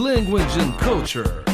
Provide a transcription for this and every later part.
language and culture.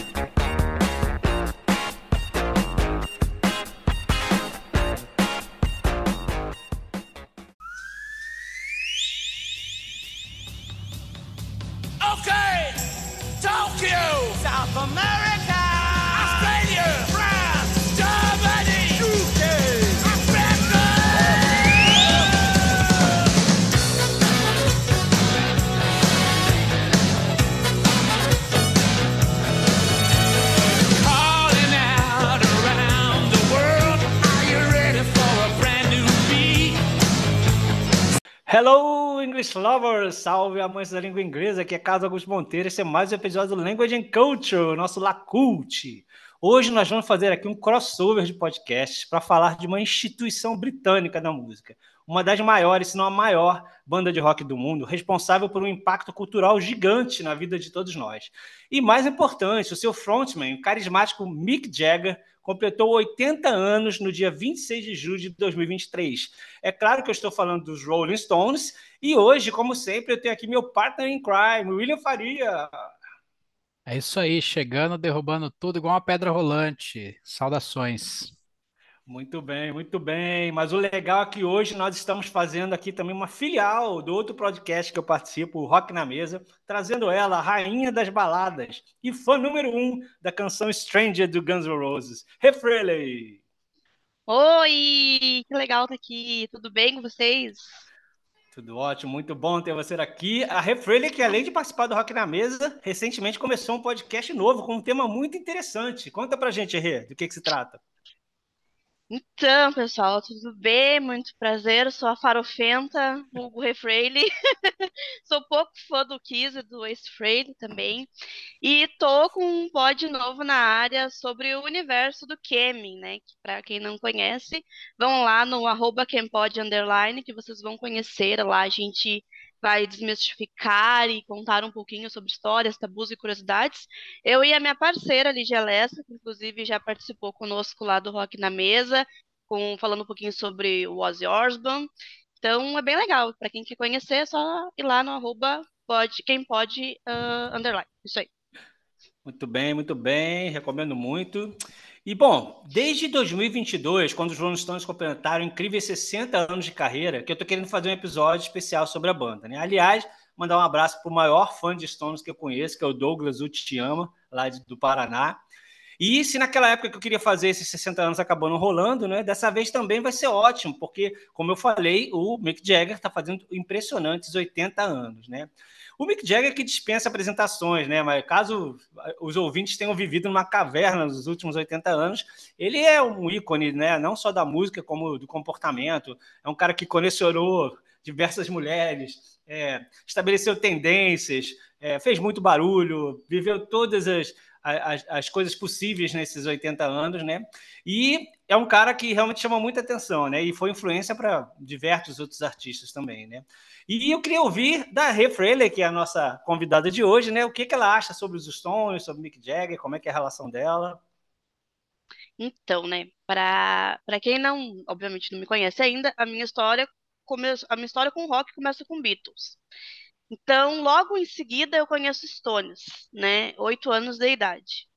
Lovers! Salve amantes da língua inglesa, aqui é Carlos Augusto Monteiro, esse é mais um episódio do Language and Culture, nosso Lacult. Hoje nós vamos fazer aqui um crossover de podcasts para falar de uma instituição britânica da música, uma das maiores, se não a maior banda de rock do mundo, responsável por um impacto cultural gigante na vida de todos nós. E mais importante, o seu frontman, o carismático Mick Jagger, completou 80 anos no dia 26 de julho de 2023. É claro que eu estou falando dos Rolling Stones, e hoje, como sempre, eu tenho aqui meu partner in crime, William Faria. É isso aí, chegando, derrubando tudo igual uma pedra rolante. Saudações. Muito bem, muito bem. Mas o legal é que hoje nós estamos fazendo aqui também uma filial do outro podcast que eu participo, o Rock na Mesa, trazendo ela, a rainha das baladas e fã número um da canção Stranger do Guns N' Roses, Refreley. Oi, que legal estar aqui. Tudo bem com vocês? Tudo ótimo, muito bom ter você aqui. A Refreley, que além de participar do Rock na Mesa, recentemente começou um podcast novo com um tema muito interessante. Conta pra gente, Rê, do que, que se trata. Então, pessoal, tudo bem? Muito prazer. Eu sou a Farofenta, Hugo Refreile. Sou pouco fã do Kiss e do Ace Frehley também. E tô com um pod novo na área sobre o universo do Kemin, né? Que para quem não conhece, vão lá no arroba que vocês vão conhecer. Lá a gente vai desmistificar e contar um pouquinho sobre histórias, tabus e curiosidades. Eu e a minha parceira, Lígia Lessa, que inclusive já participou conosco lá do Rock na Mesa, com, falando um pouquinho sobre o Ozzy Osbourne. Então é bem legal. Para quem quer conhecer, é só ir lá no arroba pode, quem pode uh, underline. Isso aí. Muito bem, muito bem, recomendo muito. E bom, desde 2022, quando os Rolling Stones completaram incríveis 60 anos de carreira, que eu tô querendo fazer um episódio especial sobre a banda, né? Aliás, mandar um abraço para o maior fã de Stones que eu conheço, que é o Douglas Utiyama, lá de, do Paraná. E se naquela época que eu queria fazer esses 60 anos acabou não rolando, né? Dessa vez também vai ser ótimo, porque, como eu falei, o Mick Jagger está fazendo impressionantes 80 anos, né? O Mick Jagger que dispensa apresentações, né? Mas caso os ouvintes tenham vivido numa caverna nos últimos 80 anos, ele é um ícone, né? Não só da música, como do comportamento. É um cara que colecionou diversas mulheres, é, estabeleceu tendências, é, fez muito barulho, viveu todas as, as, as, coisas possíveis nesses 80 anos, né? E é um cara que realmente chama muita atenção, né? E foi influência para diversos outros artistas também, né? E eu queria ouvir da Rê Frehley, que é a nossa convidada de hoje, né? O que, que ela acha sobre os Stones, sobre Mick Jagger, como é que é a relação dela. Então, né, para quem não, obviamente, não me conhece ainda, a minha história come... a minha história com rock começa com Beatles. Então, logo em seguida, eu conheço Stones, né? Oito anos de idade.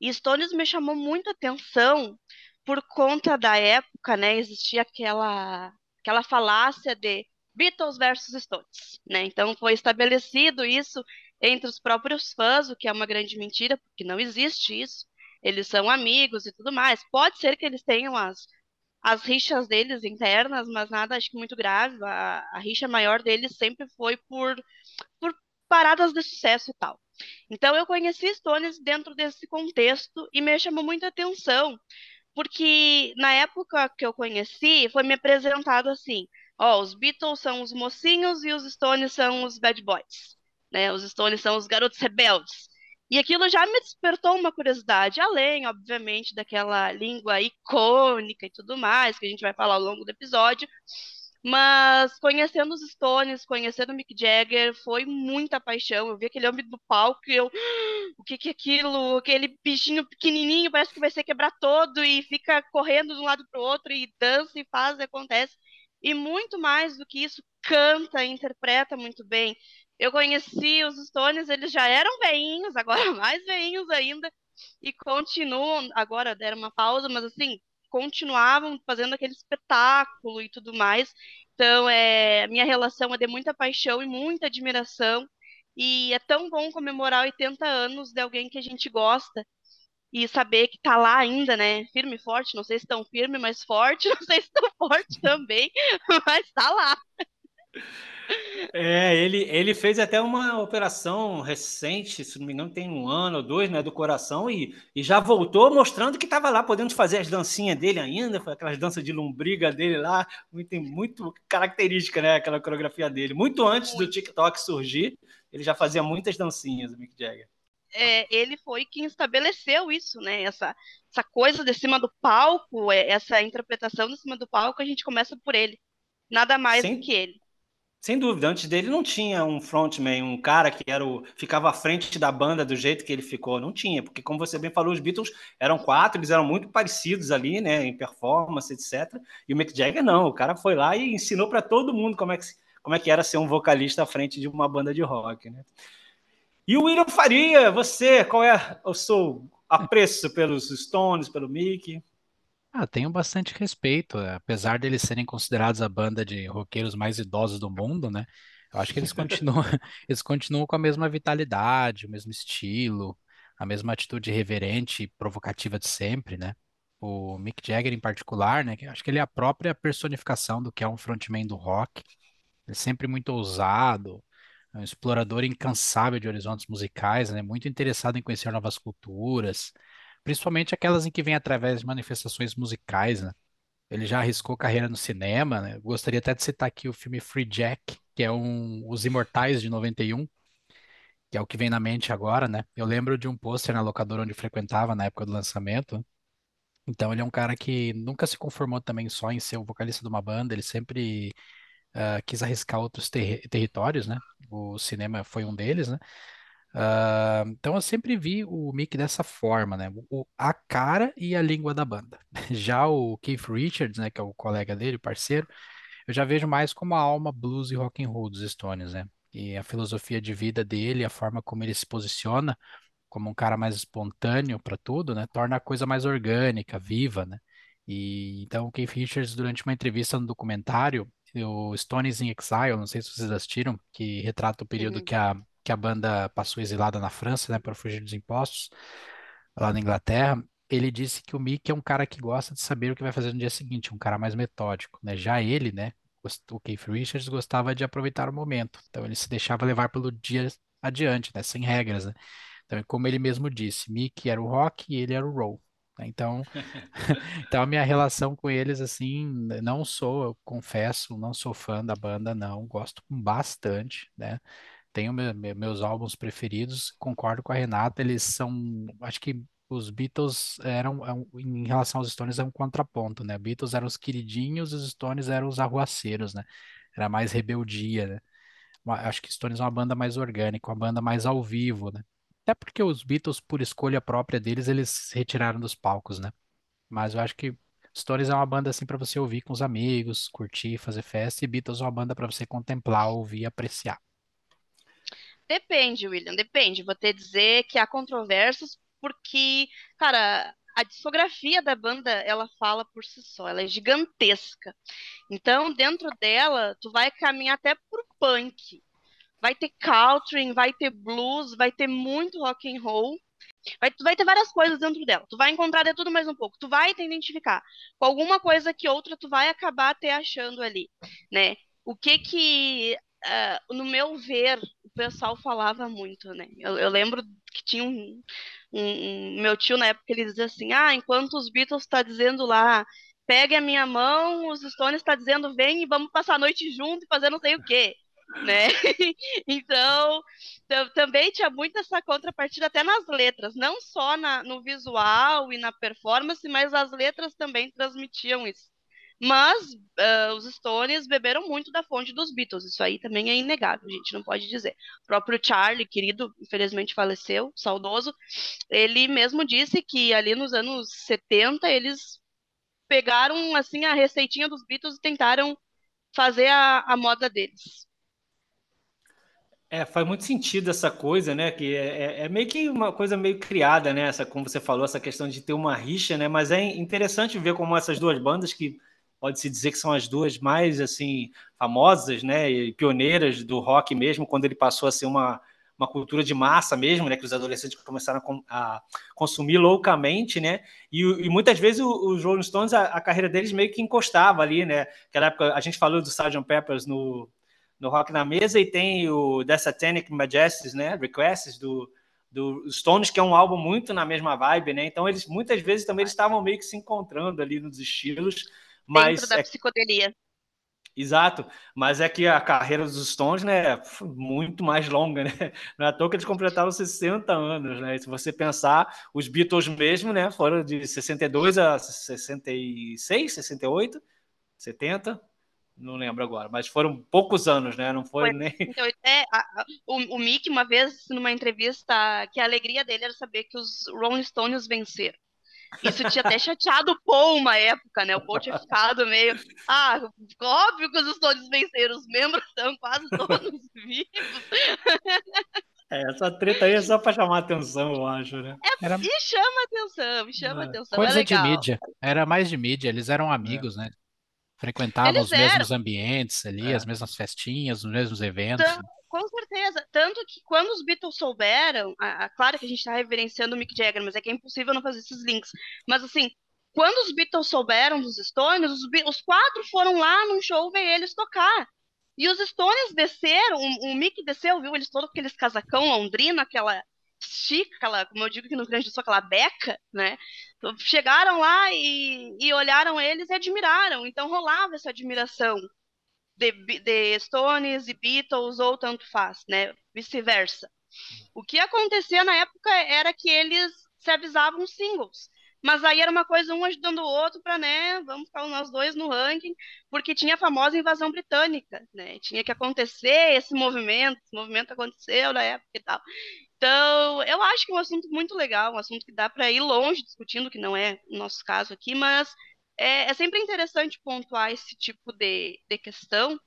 E Stones me chamou muita atenção por conta da época, né? Existia aquela, aquela falácia de Beatles versus Stones, né? Então, foi estabelecido isso entre os próprios fãs, o que é uma grande mentira, porque não existe isso. Eles são amigos e tudo mais. Pode ser que eles tenham as as rixas deles internas, mas nada acho que muito grave. A, a rixa maior deles sempre foi por, por paradas de sucesso e tal. Então eu conheci Stones dentro desse contexto e me chamou muita atenção, porque na época que eu conheci, foi me apresentado assim: ó, os Beatles são os mocinhos e os Stones são os bad boys, né? Os Stones são os garotos rebeldes. E aquilo já me despertou uma curiosidade, além, obviamente, daquela língua icônica e tudo mais, que a gente vai falar ao longo do episódio. Mas conhecendo os Stones, conhecendo o Mick Jagger, foi muita paixão. Eu vi aquele homem do palco e eu. O que, que é aquilo? Aquele bichinho pequenininho, parece que vai ser quebrar todo e fica correndo de um lado para o outro e dança e faz e acontece. E muito mais do que isso, canta, interpreta muito bem. Eu conheci os Stones, eles já eram veinhos, agora mais veinhos ainda, e continuam, agora deram uma pausa, mas assim, continuavam fazendo aquele espetáculo e tudo mais. Então, é, minha relação é de muita paixão e muita admiração. E é tão bom comemorar 80 anos de alguém que a gente gosta e saber que tá lá ainda, né? Firme e forte, não sei se tão firme, mas forte, não sei se tão forte também, mas tá lá. É, ele, ele fez até uma operação recente, se não me engano, tem um ano ou dois, né, do coração, e, e já voltou mostrando que estava lá, podendo fazer as dancinhas dele ainda, foi aquelas danças de lombriga dele lá, muito, muito característica, né, aquela coreografia dele. Muito antes do TikTok surgir, ele já fazia muitas dancinhas, o Mick Jagger. É, ele foi quem estabeleceu isso, né? Essa, essa coisa de cima do palco, é, essa interpretação de cima do palco, a gente começa por ele. Nada mais Sem- do que ele. Sem dúvida, antes dele não tinha um frontman, um cara que era o, ficava à frente da banda do jeito que ele ficou. Não tinha, porque como você bem falou, os Beatles eram quatro, eles eram muito parecidos ali, né, em performance, etc. E o Mick Jagger não, o cara foi lá e ensinou para todo mundo como é, que, como é que era ser um vocalista à frente de uma banda de rock, né? E o William Faria, você, qual é o seu apreço pelos Stones, pelo Mick? Ah, tenho bastante respeito, eh, apesar deles serem considerados a banda de roqueiros mais idosos do mundo, né? Eu acho que eles continuam, eles continuam com a mesma vitalidade, o mesmo estilo, a mesma atitude reverente e provocativa de sempre, né? O Mick Jagger em particular, né? acho que ele é a própria personificação do que é um frontman do rock. Ele é sempre muito ousado, é um explorador incansável de horizontes musicais, né? Muito interessado em conhecer novas culturas principalmente aquelas em que vem através de manifestações musicais, né? Ele já arriscou carreira no cinema, né? Gostaria até de citar aqui o filme Free Jack, que é um Os Imortais de 91, que é o que vem na mente agora, né? Eu lembro de um pôster na locadora onde frequentava na época do lançamento. Então ele é um cara que nunca se conformou também só em ser o vocalista de uma banda, ele sempre ah, quis arriscar outros terri- territórios, né? O cinema foi um deles, né? Ah, então eu sempre vi o Mick dessa forma, né? O, a cara e a língua da banda. Já o Keith Richards, né, que é o colega dele, parceiro, eu já vejo mais como a alma blues e rock and roll dos Stones, né? E a filosofia de vida dele, a forma como ele se posiciona como um cara mais espontâneo para tudo, né? Torna a coisa mais orgânica, viva, né? E então o Keith Richards, durante uma entrevista no documentário, o Stones in Exile, não sei se vocês assistiram, que retrata o período Uhum. que a, que a banda passou exilada na França, né, para fugir dos impostos, lá na Inglaterra. Ele disse que o Mick é um cara que gosta de saber o que vai fazer no dia seguinte, um cara mais metódico, né? Já ele, né, o Keith Richards gostava de aproveitar o momento, então ele se deixava levar pelo dia adiante, né, sem regras, né? Então, como ele mesmo disse, Mick era o rock e ele era o roll. né? Então, então a minha relação com eles, assim, não sou, eu confesso, não sou fã da banda, não. Gosto bastante, né? Tenho me- me- meus álbuns preferidos, concordo com a Renata, eles são, acho que os Beatles eram, é em relação aos Stones, é um contraponto, né? Beatles eram os queridinhos, os Stones eram os arruaceiros, né? Era mais rebeldia, né? Acho que Stones é uma banda mais orgânica, uma banda mais ao vivo, né? Até porque os Beatles, por escolha própria deles, eles se retiraram dos palcos, né? Mas eu acho que Stones é uma banda assim para você ouvir com os amigos, curtir, fazer festa, e Beatles é uma banda para você contemplar, ouvir e apreciar. Depende, William, depende. Vou te dizer que há controvérsias porque, cara, a discografia da banda, ela fala por si só, ela é gigantesca. Então, dentro dela, tu vai caminhar até pro punk. Vai ter country, vai ter blues, vai ter muito rock and roll. Vai, tu vai ter várias coisas dentro dela. Tu vai encontrar de tudo mais um pouco. Tu vai te identificar com alguma coisa que outra tu vai acabar te achando ali, né? O que que, ah, no meu ver, o pessoal falava muito, né? Eu, eu lembro que tinha um, um- um- meu tio na época ele dizia assim: Ah, enquanto os Beatles tá dizendo lá, pegue a minha mão, os Stones tá dizendo vem e vamos passar a noite junto e fazer não sei o quê, né? Então tam- também tinha muito essa contrapartida até nas letras, não só na- no visual e na performance, mas as letras também transmitiam isso. Mas ah, os Stones beberam muito da fonte dos Beatles, isso aí também é inegável, a gente não pode dizer. O próprio Charlie, querido, infelizmente faleceu, saudoso, ele mesmo disse que ali nos anos 70 eles pegaram assim a receitinha dos Beatles e tentaram fazer a, a moda deles. É, faz muito sentido essa coisa, né? Que é, é, é meio que uma coisa meio criada, né? Essa, como você falou, essa questão de ter uma rixa, né? Mas é interessante ver como essas duas bandas, que pode-se dizer que são as duas mais assim famosas, né? E pioneiras do rock mesmo, quando ele passou a ser uma, uma cultura de massa mesmo, né? Que os adolescentes começaram a, a consumir loucamente, né? E, e muitas vezes os Rolling Stones, a, a, carreira deles meio que encostava ali, né? Naquela época a gente falou do Sgt. Peppers no no Rock na Mesa e tem o The Satanic Majesties, né? Requests do, do Stones, que é um álbum muito na mesma vibe, né? Então eles muitas vezes também estavam meio que se encontrando ali nos estilos, mas Dentro da é... psicodelia. Exato, mas é que a carreira dos Stones, né, muito mais longa, né? Não é à toa que eles completaram 60 anos, né? Se você pensar, os Beatles mesmo, né, foram de 62 a 66, 68, 70, não lembro agora, mas foram poucos anos, né? Não foi, foi nem. Então, é, a, o, o Mick, uma vez, numa entrevista, que a alegria dele era saber que os Rolling Stones venceram. Isso tinha até chateado o Paul uma época, né? O Paul tinha ficado meio. Ah, óbvio que os Stones venceram, os membros estão quase todos vivos. É, essa treta aí é só pra chamar atenção, eu acho, né? É, Era... E chama atenção, chama é. atenção. Coisa é de mídia. Era mais de mídia, eles eram amigos, é. né? Frequentavam Eles os eram. mesmos ambientes ali, é. as mesmas festinhas, os mesmos eventos. Então, com certeza. Tanto que quando os Beatles souberam, a, a, claro que a gente está reverenciando o Mick Jagger, mas é que é impossível não fazer esses links. Mas assim, quando os Beatles souberam dos Stones, os, os quatro foram lá num show ver eles tocar. E os Stones desceram, o, o Mick desceu, viu eles todos com aqueles casacão londrino, aquela chica, aquela, como eu digo que no Grande do Sul, aquela beca, né? Chegaram lá e, e olharam eles e admiraram. Então rolava essa admiração de, de Stones e Beatles, ou tanto faz, né? Vice-versa. O que acontecia na época era que eles se avisavam singles. Mas aí era uma coisa um ajudando o outro para, né, vamos ficar nós dois no ranking, porque tinha a famosa invasão britânica, né? Tinha que acontecer esse movimento, esse movimento aconteceu na época e tal. Então, eu acho que é um assunto muito legal, um assunto que dá para ir longe discutindo, que não é o nosso caso aqui, mas é, é sempre interessante pontuar esse tipo de, de questão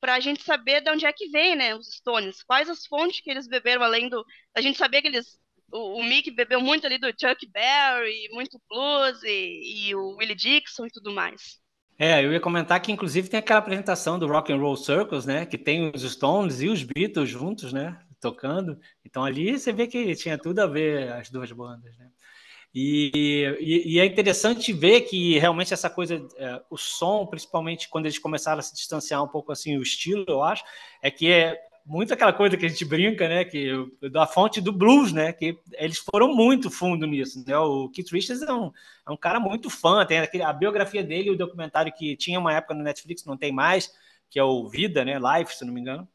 para a gente saber de onde é que vem, né, os Stones, quais as fontes que eles beberam, além do... A gente sabia que eles... O, o Mick bebeu muito ali do Chuck Berry, muito blues, e, e o Willie Dixon e tudo mais. É, eu ia comentar que inclusive tem aquela apresentação do Rock and Roll Circus, né, que tem os Stones e os Beatles juntos, né, tocando. Então ali você vê que tinha tudo a ver as duas bandas, né? E, e, e é interessante ver que realmente essa coisa, é, o som, principalmente quando eles começaram a se distanciar um pouco assim, o estilo, eu acho, é que é muito aquela coisa que a gente brinca, né, que da fonte do blues, né, que eles foram muito fundo nisso, né, o Keith Richards é um, é um cara muito fã, tem aquele, a biografia dele, o documentário que tinha uma época no Netflix, não tem mais, que é o Vida, né, Life, se não me engano,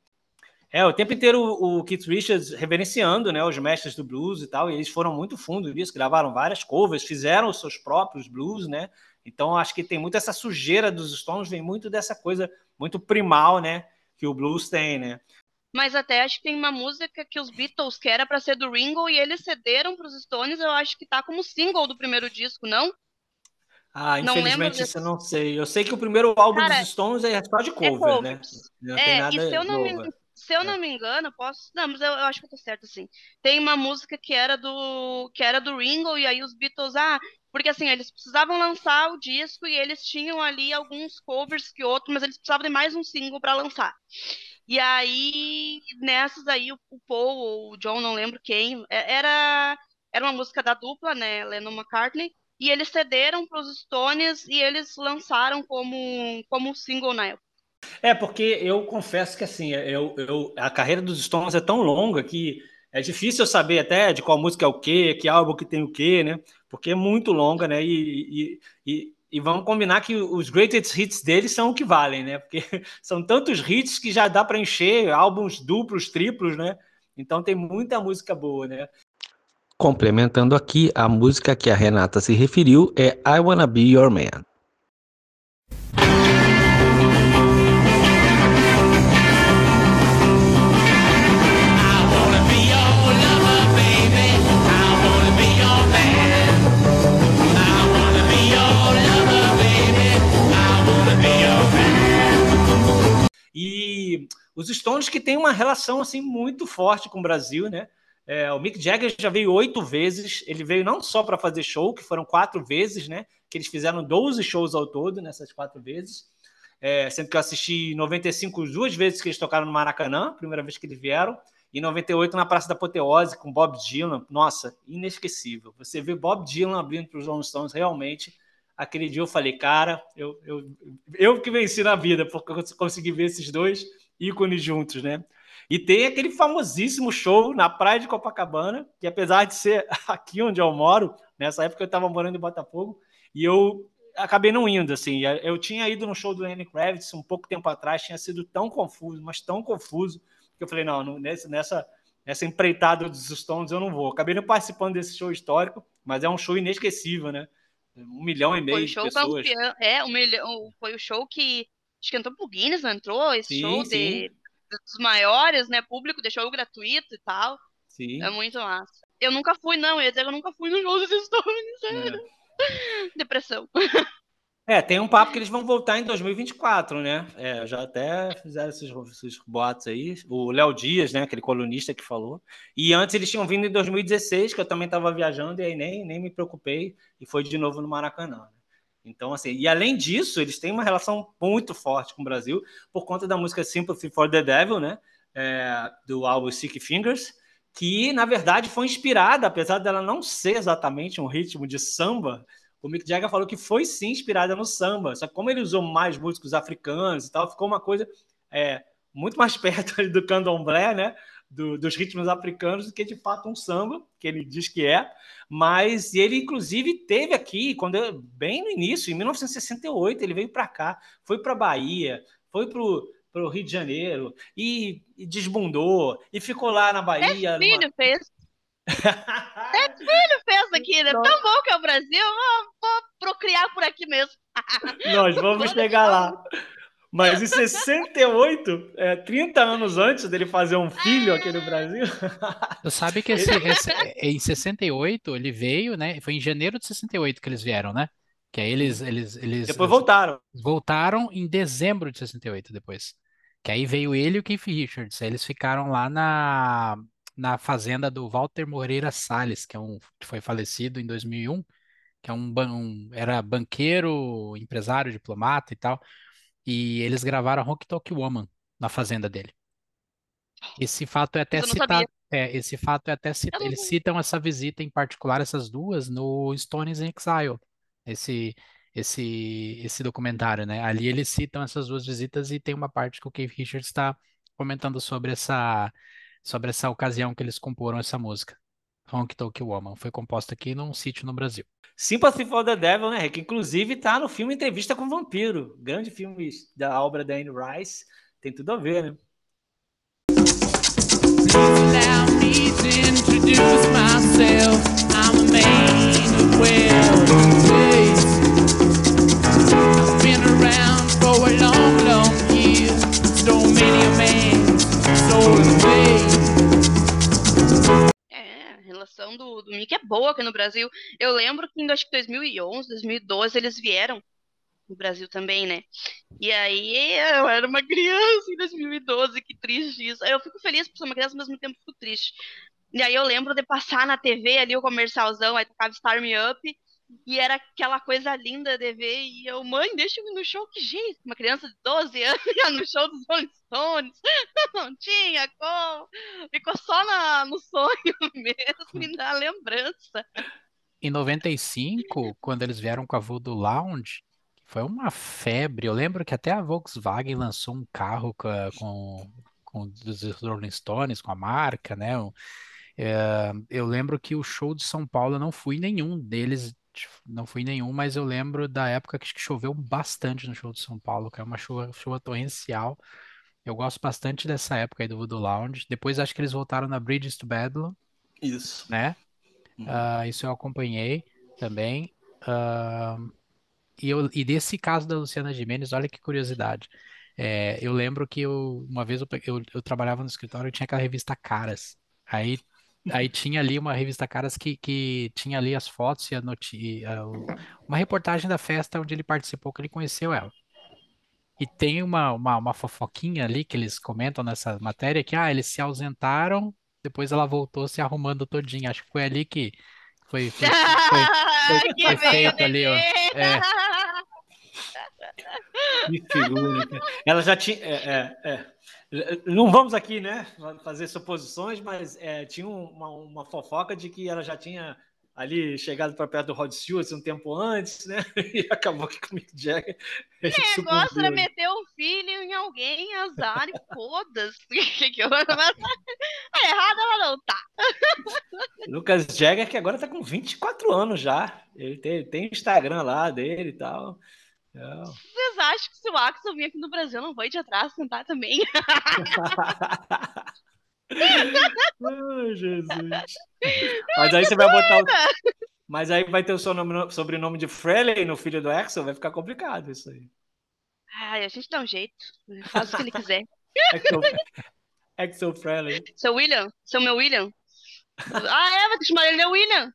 é, o tempo inteiro o, Keith Richards reverenciando né, os mestres do blues e tal, e eles foram muito fundo nisso, gravaram várias covers, fizeram os seus próprios blues, né? Então acho que tem muito essa sujeira dos Stones, vem muito dessa coisa muito primal, né? Que o blues tem, né? Mas até acho que tem uma música que os Beatles que era para ser do Ringo e eles cederam para os Stones, eu acho que tá como single do primeiro disco, não? Ah, infelizmente isso eu não sei. Eu sei que o primeiro álbum Cara, dos Stones é só de cover, é né? Não é, e se eu não me se eu não me engano, posso. Não, mas eu, eu, acho que eu tô certo, assim. Tem uma música que era do. que era do Ringo, e aí os Beatles, ah, porque assim, eles precisavam lançar o disco e eles tinham ali alguns covers que outros, mas eles precisavam de mais um single para lançar. E aí, nessas aí, o, o Paul ou o John, não lembro quem, é, era, era uma música da dupla, né? Lennon McCartney. E eles cederam para os Stones e eles lançaram como, como single na época. É, porque eu confesso que assim, eu, eu, a carreira dos Stones é tão longa que é difícil saber até de qual música é o quê, que álbum que tem o quê, né? Porque é muito longa, né? E, e, e, e vamos combinar que os greatest hits deles são o que valem, né? Porque são tantos hits que já dá para encher álbuns duplos, triplos, né? Então tem muita música boa, né? Complementando aqui, a música que a Renata se referiu é I Wanna Be Your Man. Os Stones que têm uma relação assim muito forte com o Brasil, né? É, o Mick Jagger já veio oito vezes. Ele veio não só para fazer show, que foram quatro vezes, né? Que eles fizeram 12 shows ao todo nessas quatro vezes. É, sendo que eu assisti em 95 duas vezes que eles tocaram no Maracanã, primeira vez que eles vieram. E em 98 na Praça da Apoteose com Bob Dylan. Nossa, inesquecível. Você vê Bob Dylan abrindo para os Rolling Stones, realmente. Aquele dia eu falei, cara, eu, eu, eu que venci na vida, porque eu consegui ver esses dois ícones juntos, né? E tem aquele famosíssimo show na praia de Copacabana, que apesar de ser aqui onde eu moro, nessa época eu estava morando em Botafogo, e eu acabei não indo, assim. Eu tinha ido no show do Lenny Kravitz um pouco tempo atrás, tinha sido tão confuso, mas tão confuso, que eu falei, não, nessa, nessa, nessa empreitada dos Stones eu não vou. Acabei não participando desse show histórico, mas é um show inesquecível, né? Um milhão e meio de pessoas. Campeão, é, um milhão, foi o show que acho que entrou pro Guinness, não entrou? Esse sim, show sim. de dos maiores, né? Público, deixou gratuito e tal. Sim. É muito massa. Eu nunca fui, não. Eu ia dizer que eu nunca fui no show dos Stones. É. Depressão. É, tem um papo que eles vão voltar em 2024, né? É, já até fizeram esses, esses boatos aí. O Léo Dias, né? Aquele colunista que falou. E antes eles tinham vindo em 2016, que eu também estava viajando, e aí nem, nem me preocupei. E foi de novo no Maracanã. Então, assim, e além disso, eles têm uma relação muito forte com o Brasil, por conta da música Sympathy for the Devil, né? É, do álbum Sick Fingers, que na verdade foi inspirada, apesar dela não ser exatamente um ritmo de samba, o Mick Jagger falou que foi sim inspirada no samba, só que como ele usou mais músicos africanos e tal, ficou uma coisa é, muito mais perto do candomblé, né? Do, dos ritmos africanos do que de fato um samba, que ele diz que é. Mas ele, inclusive, teve aqui, quando eu, bem no início, em 1968, ele veio para cá, foi para Bahia, foi para o Rio de Janeiro e, e, desbundou e ficou lá na Bahia. É filho numa... fez. é filho fez aqui, né? Tão bom que é o Brasil, vou, vou procriar por aqui mesmo. Nós vamos chegar lá. Mas em 68, é, 30 anos antes dele fazer um filho aqui no Brasil. Você sabe que esse, esse, em 68 ele veio, né? Foi em janeiro de 68 que eles vieram, né? Que aí eles, eles, eles depois voltaram. Voltaram em dezembro de 68 depois. Que aí veio ele e o Keith Richards. Aí eles ficaram lá na, na fazenda do Walter Moreira Salles, que é um que foi falecido em 2001, que é um, um era banqueiro, empresário, diplomata e tal. E eles gravaram Honky Tonk Woman na fazenda dele. Esse fato é até citado. É, esse fato é até citado. Eles citam essa visita em particular, essas duas, no Stones in Exile. Esse, esse, esse documentário, né? Ali eles citam essas duas visitas e tem uma parte que o Keith Richards está comentando sobre essa, sobre essa ocasião que eles comporam essa música. Honky Tonk Woman. Foi composta aqui num sítio no Brasil. Sympathy for the Devil, né, que inclusive tá no filme Entrevista com o Vampiro, grande filme da obra da Anne Rice, tem tudo a ver, né? Allow me to introduce myself. I'm a man will relação do, do Mickey é boa aqui no Brasil. Eu lembro que em acho que 2011, 2012 eles vieram no Brasil também, né? E aí eu era uma criança em 2012, que triste isso. Eu fico feliz por ser uma criança, ao mesmo tempo fico triste. E aí eu lembro de passar na TV ali o comercialzão, aí tocava Star Me Up, e era aquela coisa linda de ver. E eu, mãe, deixa eu ir no show. Que jeito? Uma criança de 12 anos ia no show dos Rolling Stones. Não tinha como. Ficou só na, no sonho mesmo e na lembrança. Em 95, quando eles vieram com a Voodoo Lounge, foi uma febre. Eu lembro que até a Volkswagen lançou um carro com, com, com os Rolling Stones, com a marca, né? É, eu lembro que o show de São Paulo eu não fui nenhum deles não fui nenhum, mas eu lembro da época que choveu bastante no show de São Paulo, que é uma chuva, chuva torrencial. Eu gosto bastante dessa época aí do Voodoo Lounge. Depois acho que eles voltaram na Bridges to Babylon. Isso. Né? Uhum. Uh, isso eu acompanhei também. Uh, e, eu, e desse caso da Luciana Gimenez, olha que curiosidade. É, eu lembro que eu, uma vez eu, eu, eu trabalhava no escritório e tinha aquela revista Caras. Aí Aí tinha ali uma revista Caras que, que tinha ali as fotos e a noti uma reportagem da festa onde ele participou, que ele conheceu ela. E tem uma, uma, uma fofoquinha ali que eles comentam nessa matéria que, ah, eles se ausentaram, depois ela voltou se arrumando todinha. Acho que foi ali que foi, foi, foi, foi, que foi feito ali, ó. É, Que figura, cara. Ela já tinha. é, é, é. Não vamos aqui, né, fazer suposições, mas é, tinha uma, uma fofoca de que ela já tinha ali chegado para perto do Rod Stewart um tempo antes, né? E acabou que com o Mick Jagger. O negócio era meter o filho em alguém, azar e foda-se. Eu- Tá errado ela não tá. Lucas Jagger, que agora tá com 24 anos já. Ele tem, tem Instagram lá dele e tal. É. Vocês acham que se o Axel vir aqui no Brasil, não vou ir de atrás tentar também? Ai, Jesus. Mas aí você vai botar o... Mas aí vai ter o seu nome, sobrenome de Frehley no filho do Axel, vai ficar complicado isso aí. Ai, a gente dá um jeito. Faz o que ele quiser. Axel, Axel Frehley. Seu William? Seu meu William? Ah, é, vai ter que chamar ele de William.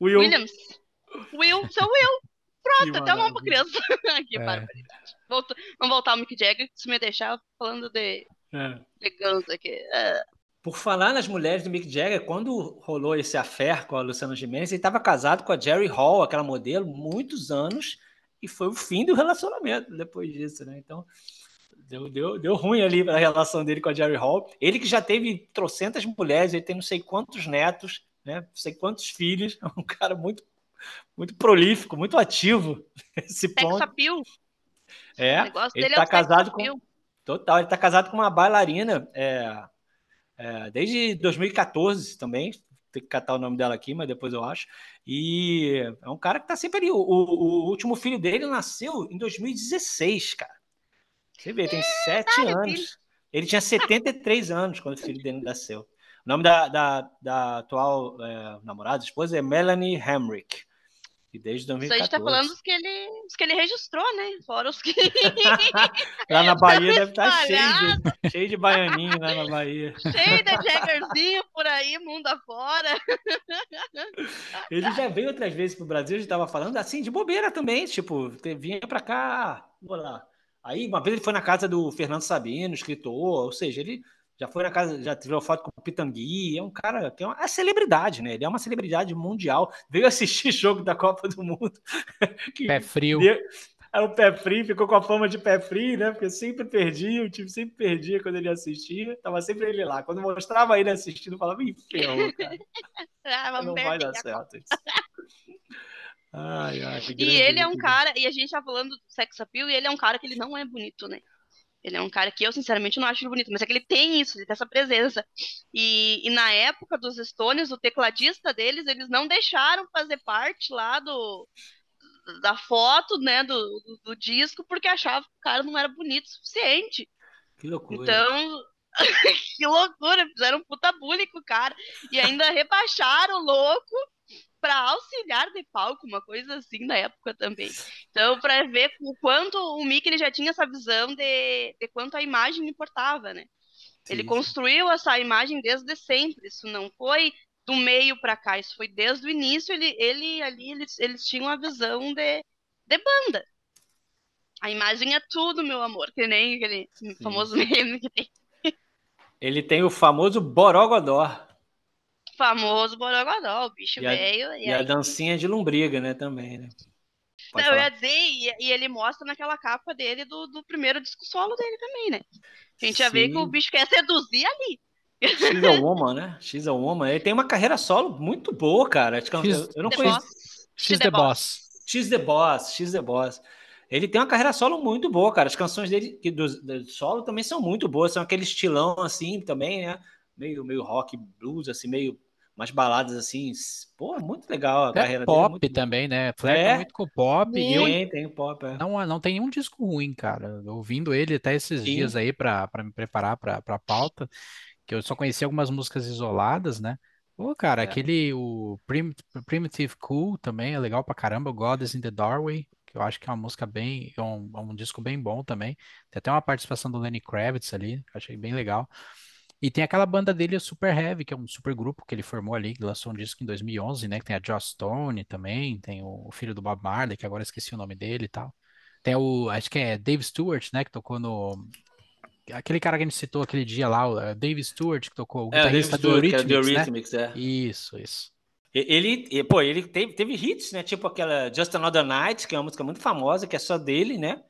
Will. Williams. Will, seu Will. Pronto, Que até maravilha. criança. que É. barbaridade. Volta- Vamos voltar ao Mick Jagger, se me deixar falando de, É. de Guns aqui. É. Por falar nas mulheres do Mick Jagger, quando rolou esse affair com a Luciana Gimenez, ele estava casado com a Jerry Hall, aquela modelo, muitos anos, e foi o fim do relacionamento depois disso, né? Então, deu, deu, deu ruim ali a relação dele com a Jerry Hall. Ele que já teve trocentas mulheres, ele tem não sei quantos netos, né? Não sei quantos filhos, é um cara muito, muito prolífico, muito ativo nesse Sex ponto. appeal. É, ele dele tá é sex casado com. Total, ele tá casado com uma bailarina é, é, desde 2014 também. Tem que catar o nome dela aqui, mas depois eu acho. E é um cara que tá sempre ali. O, o- o último filho dele nasceu em 2016, cara. Você vê, tem sete filho. anos. Ele tinha 73 anos quando o filho dele nasceu. O nome da, da, da atual é, namorada, esposa, é Melanie Hamrick. E desde Isso a 2014. gente tá falando dos que ele, dos que ele registrou, né? Fora os que. Lá na Bahia deve estar cheio Espalhado. de, cheio de baianinho lá na Bahia. Cheio de Jaggerzinho por aí, mundo afora. Ele já veio outras vezes pro Brasil, a gente tava falando assim, de bobeira também, tipo, vinha pra cá, vou lá. Aí uma vez ele foi na casa do Fernando Sabino, escritor, ou seja, ele já foi na casa, já tirou foto com o Pitangui, é um cara que é uma é celebridade, né? Ele é uma celebridade mundial. Veio assistir jogo da Copa do Mundo. pé frio. deu- Aí o pé frio, ficou com a fama de pé frio, né? Porque sempre perdia, o time sempre perdia quando ele assistia. Tava sempre ele lá. Quando mostrava ele assistindo, falava, ih, ferrou, cara. Ah, Não vai dar certo isso. Ai, ai, E ele é um cara, e a gente tá falando do sex appeal, e ele é um cara que ele não é bonito, né? Ele é um cara que eu, sinceramente, não acho ele bonito, mas é que ele tem isso, ele tem essa presença. E, e na época dos Stones, o tecladista deles, eles não deixaram fazer parte lá do da foto, né, do, do, do disco, porque achavam que o cara não era bonito o suficiente. Que loucura. Então, que loucura, fizeram um puta bullying com o cara. E ainda rebaixaram o louco pra auxiliar de palco, uma coisa assim na época também. Então, pra ver o quanto o Mickey ele já tinha essa visão de, de quanto a imagem importava, né? Ele Sim, construiu essa imagem desde sempre. Isso não foi do meio pra cá, isso foi desde o início. Ele, ele ali, eles, eles tinham a visão de, de banda. A imagem é tudo, meu amor, que nem aquele famoso meme que tem. Ele tem o famoso Borogodó Famoso Borogodó, o bicho E a- veio. E e a aí, dancinha de lombriga, né, também, né? Pode Não, eu falar. ia dizer, e, e ele mostra naquela capa dele do, do primeiro disco solo dele também, né? A gente já vê que o Sim. bicho quer seduzir ali. She's a Woman, né? She's a Woman. Ele tem uma carreira solo muito boa, cara. Acho que eu- eu não The conheço. Boss. She's the boss. She's the Boss, She's the Boss. Ele tem uma carreira solo muito boa, cara. As canções dele que do, do solo também são muito boas. São aquele estilão assim também, né? Meio, meio rock blues, assim, meio umas baladas assim. Pô, muito legal a carreira dele. é pop muito boa. também, né? Flerta É. muito com pop. E eu Tem, tem pop. É. não, não tem um disco ruim, cara. Ouvindo ele até esses Sim. dias aí pra pra me preparar pra pra pauta, que eu só conheci algumas músicas isoladas, né? Pô, cara, É. aquele o Prim- Primitive Cool também é legal pra caramba. God is in the Doorway, que eu acho que é uma música bem, é um, é um disco bem bom também. Tem até uma participação do Lenny Kravitz ali, que eu achei bem legal. E tem aquela banda dele, o Super Heavy, que é um super grupo que ele formou ali, que lançou um disco em 2011, né? Que tem a Joss Stone também, tem o, filho do Bob Marley, que agora esqueci o nome dele e tal. Tem o, acho que é Dave Stewart, né, que tocou no... Aquele cara que a gente citou aquele dia lá, o é, Dave Stewart, que tocou, o É, Dave guitarrista do Stewart, que era do Eurythmics, né? Eurythmics, é. Isso, isso. Ele, pô, ele teve, teve hits, né? Tipo aquela Just Another Night, que é uma música muito famosa, que é só dele, né?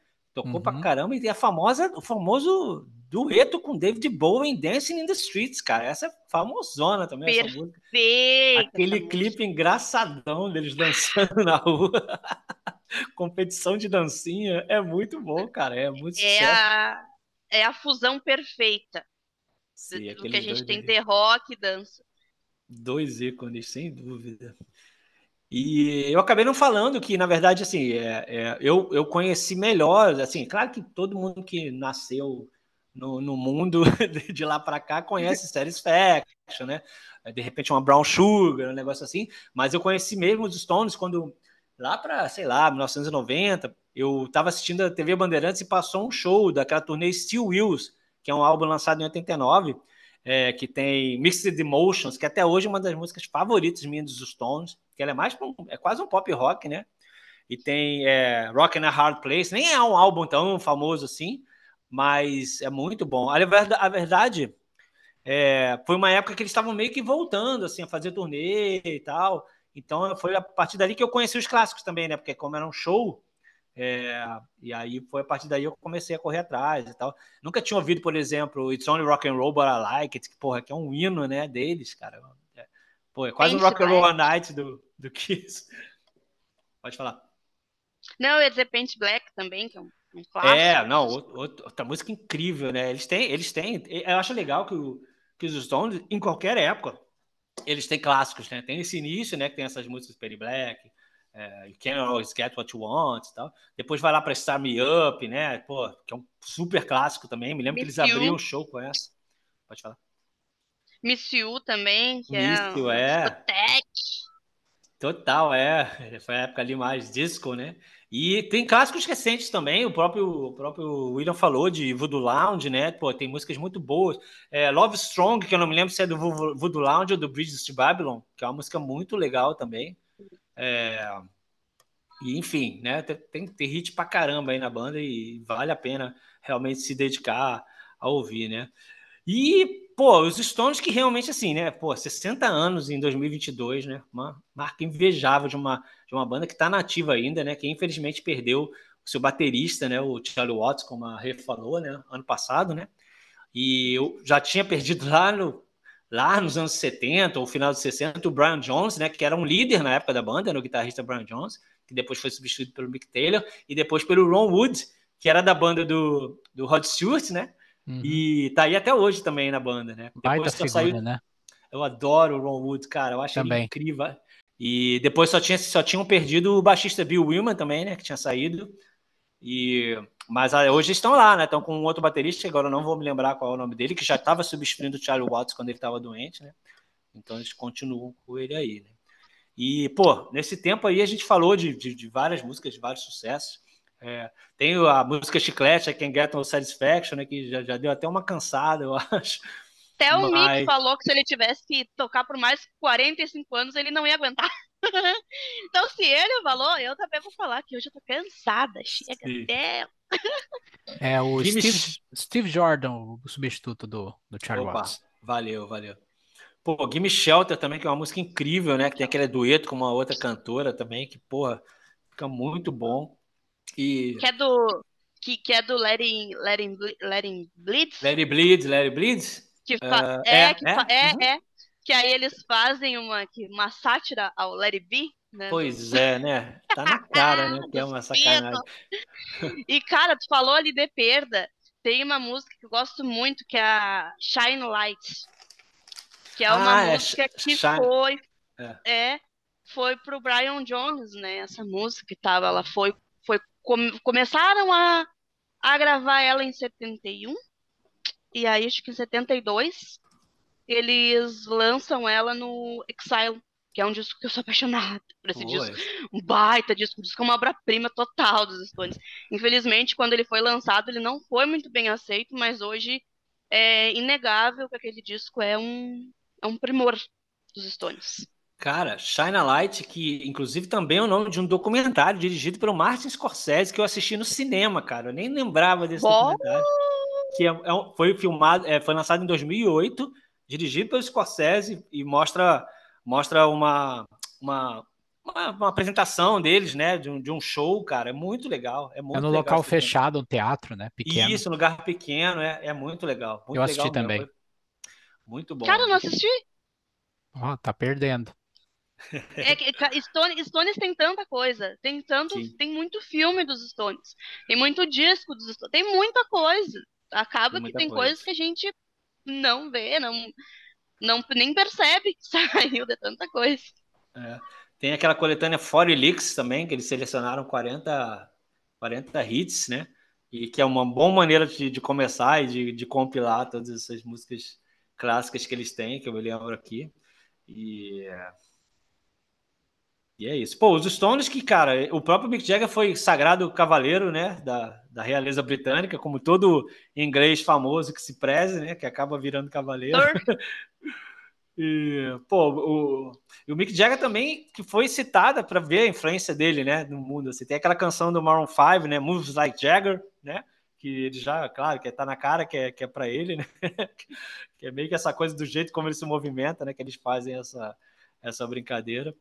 Tocou pra Uhum. caramba. E tem a famosa, o famoso dueto com David Bowie em Dancing in the Streets, cara. Essa é famosona também, essa música. Perfeita Aquele essa música. clipe engraçadão deles dançando na rua. Competição de dancinha é muito bom, cara. É muito É sucesso. a, é a fusão perfeita Sim, do que a gente tem de rock e dança. Dois ícones, sem dúvida. E eu acabei não falando que, na verdade, assim, é, é, eu, eu conheci melhor, assim, claro que todo mundo que nasceu no, no mundo de, lá para cá conhece Satisfaction, né? De repente uma Brown Sugar, um negócio assim, mas eu conheci mesmo os Stones quando, lá para, sei lá, 1990, eu estava assistindo a TV Bandeirantes e passou um show daquela turnê Steel Wheels, que é um álbum lançado em 89, é, que tem Mixed Emotions, que até hoje é uma das músicas favoritas minhas dos Stones, que ela é mais um- é quase um pop rock, né? E tem é, Rock in a Hard Place, nem é um álbum tão famoso assim, mas é muito bom. A verdade, a verdade é, foi uma época que eles estavam meio que voltando assim a fazer turnê e tal. Então foi a partir dali que eu conheci os clássicos também, né? Porque como era um show, é, e aí foi a partir daí eu comecei a correr atrás e tal. Nunca tinha ouvido, por exemplo, It's Only Rock and Roll But I Like It, que porra, que é um hino, né, deles, cara. É, pô, é quase um Rock and Roll Night do, do Kiss. Pode falar. Não, eu ia dizer Paint Black também, que é um, um clássico. É, não, outro- outra música incrível, né? Eles têm, eles têm. Eu acho legal que, o, que os Stones, em qualquer época, eles têm clássicos, né? Tem esse início, né? Que tem essas músicas Penny Black, é, You Can't Always Get What You Want e tal. Depois vai lá para Star Me Up, né? Pô, que é um super clássico também. Me lembro que eles You. abriam o show com essa. Pode falar. Miss You também, que Miss é You, é. Total, é. Foi a época ali mais disco, né? E tem clássicos recentes também. O próprio, o próprio William falou de Voodoo Lounge, né? Pô, tem músicas muito boas. É, Love Strong, que eu não me lembro se é do Vo- Voodoo Lounge ou do Bridges to Babylon, que é uma música muito legal também. É, E, enfim, né? Tem, tem, tem hit pra caramba aí na banda e vale a pena realmente se dedicar a ouvir, né? E, pô, os Stones que realmente, assim, né? Pô, 60 anos em 2022, né? Uma marca invejável de uma, de uma banda que tá nativa ainda, né? Que infelizmente perdeu o seu baterista, né? O Charlie Watts, como a Rê falou, né? Ano passado, né? E eu já tinha perdido lá, no, lá nos anos 70, ou final dos 60, o Brian Jones, né? Que era um líder na época da banda, né, o guitarrista Brian Jones, que depois foi substituído pelo Mick Taylor, e depois pelo Ron Wood, que era da banda do, do Rod Stewart, né? Uhum. E tá aí até hoje também na banda, né? Depois figura, saiu, né? eu adoro o Ron Wood, cara. Eu acho ele Também. incrível. E depois só, tinha, só tinham perdido o baixista Bill Willman também, né? Que tinha saído. E, mas ah, hoje estão lá, né? Estão com um outro baterista, agora eu não vou me lembrar qual é o nome dele, que já estava substituindo o Charlie Watts quando ele estava doente, né? Então eles continuam com ele aí, né? E, pô, nesse tempo aí a gente falou de, de, de várias músicas, de vários sucessos. É, tem a música Chiclete, I Can Get No Satisfaction, né? Que já, já deu até uma cansada, eu acho. Até o Mas- Mick falou que se ele tivesse que tocar por mais 45 anos, ele não ia aguentar. então, se ele falou, eu também vou falar que hoje eu tô cansada. Chega Sim. até. É o Steve, Steve Jordan, o substituto do, do Charlie Opa, Watts. valeu, valeu. Pô, Gimme Shelter também, que é uma música incrível, né? Que tem aquele dueto com uma outra cantora também, que, porra, fica muito bom. E Que é do. Que, que é do Letting, Letting, Letting Bleed? Let It Bleed, Let It Bleed. Que Ah, é, é, que é, é, uhum. é. Que aí eles fazem uma, que- uma sátira ao Let It Be, né? Pois é, né? Tá na cara, né? Que é uma sacanagem. E, cara, tu falou ali de perda. Tem uma música que eu gosto muito, que é a Shine Light. Que é uma Ah, é música Sh- que Shine- foi. É. É, foi pro Brian Jones, né? Essa música e tal. Ela foi. Começaram a, a gravar ela em 71. E aí, acho que em 72, eles lançam ela no Exile, que é um disco que eu sou apaixonada por esse disco um baita disco, um disco é uma obra-prima total dos Stones. Infelizmente, quando ele foi lançado, ele não foi muito bem aceito, mas hoje é inegável que aquele disco é um, é um primor dos Stones. Cara, Shine a Light, que inclusive também é o nome de um documentário dirigido pelo Martin Scorsese, que eu assisti no cinema, cara. Eu nem lembrava desse Bom. documentário. Que é- é foi filmado, é, foi lançado em 2008, dirigido pelo Scorsese e mostra, mostra uma, uma, uma, uma apresentação deles, né? De um, de um show, cara. É muito legal. É muito É no legal local fechado, um teatro, né? Pequeno. Isso, um lugar pequeno, é, é muito legal. Muito Eu assisti legal mesmo, também. foi Muito bom. Cara, eu não assisti. Ó, tá perdendo. É que Stone- Stones tem tanta coisa. Tem tanto, Sim. tem muito filme dos Stones. Tem muito disco dos Stones. Tem muita coisa. Acaba Tem que tem coisa. coisas que a gente não vê, não, não nem percebe que saiu de tanta coisa. É. Tem aquela coletânea 40 Licks também, que eles selecionaram 40, 40 hits, né? E que é uma boa maneira de, de começar e de, de compilar todas essas músicas clássicas que eles têm, que eu me lembro aqui. E, é, e é isso. Pô, os Stones que, cara, o próprio Mick Jagger foi sagrado cavaleiro, né, da, da realeza britânica, como todo inglês famoso que se preze, né, que acaba virando cavaleiro. E, pô, o, o Mick Jagger também, que foi citada para ver a influência dele, né, no mundo. Assim, tem aquela canção do Maroon 5, né, Moves Like Jagger, né, que ele já, claro, que tá na cara que é, que é para ele, né, que é meio que essa coisa do jeito como ele se movimenta, né, que eles fazem essa, essa brincadeira.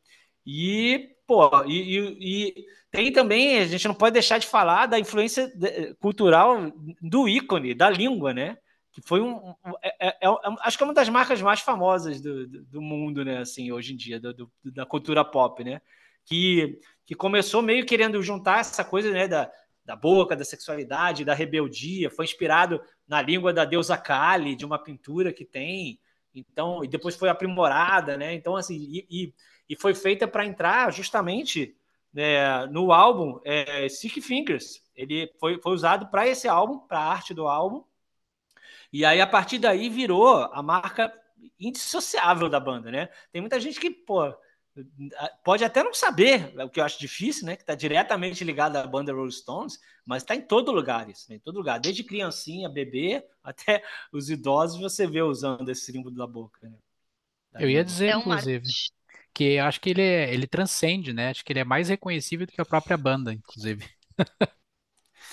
E, pô, e, e- e tem também, a gente não pode deixar de falar da influência de- cultural do ícone, da língua, né? Que foi um. é- é- é- acho que é uma das marcas mais famosas do, do, do mundo, né? Assim, hoje em dia, do- da cultura pop, né? Que, que começou meio querendo juntar essa coisa, né? Da, da boca, da sexualidade, da rebeldia, foi inspirado na língua da deusa Kali, de uma pintura que tem. Então, e depois foi aprimorada, né? Então, assim, e, e, e foi feita para entrar justamente né, no álbum é, Stick Fingers. Ele foi, foi usado para esse álbum, para a arte do álbum. E aí, a partir daí, virou a marca indissociável da banda, né? Tem muita gente que, pô, pode até não saber, o que eu acho difícil, né? Que tá diretamente ligado à banda Rolling Stones, mas tá em todo lugar isso, né? em todo lugar. Desde criancinha, bebê, até os idosos, você vê usando esse símbolo da boca, né? Da Eu ia dizer, é inclusive. Que eu acho que ele, é- ele transcende, né? Acho que ele é mais reconhecível do que a própria banda, inclusive.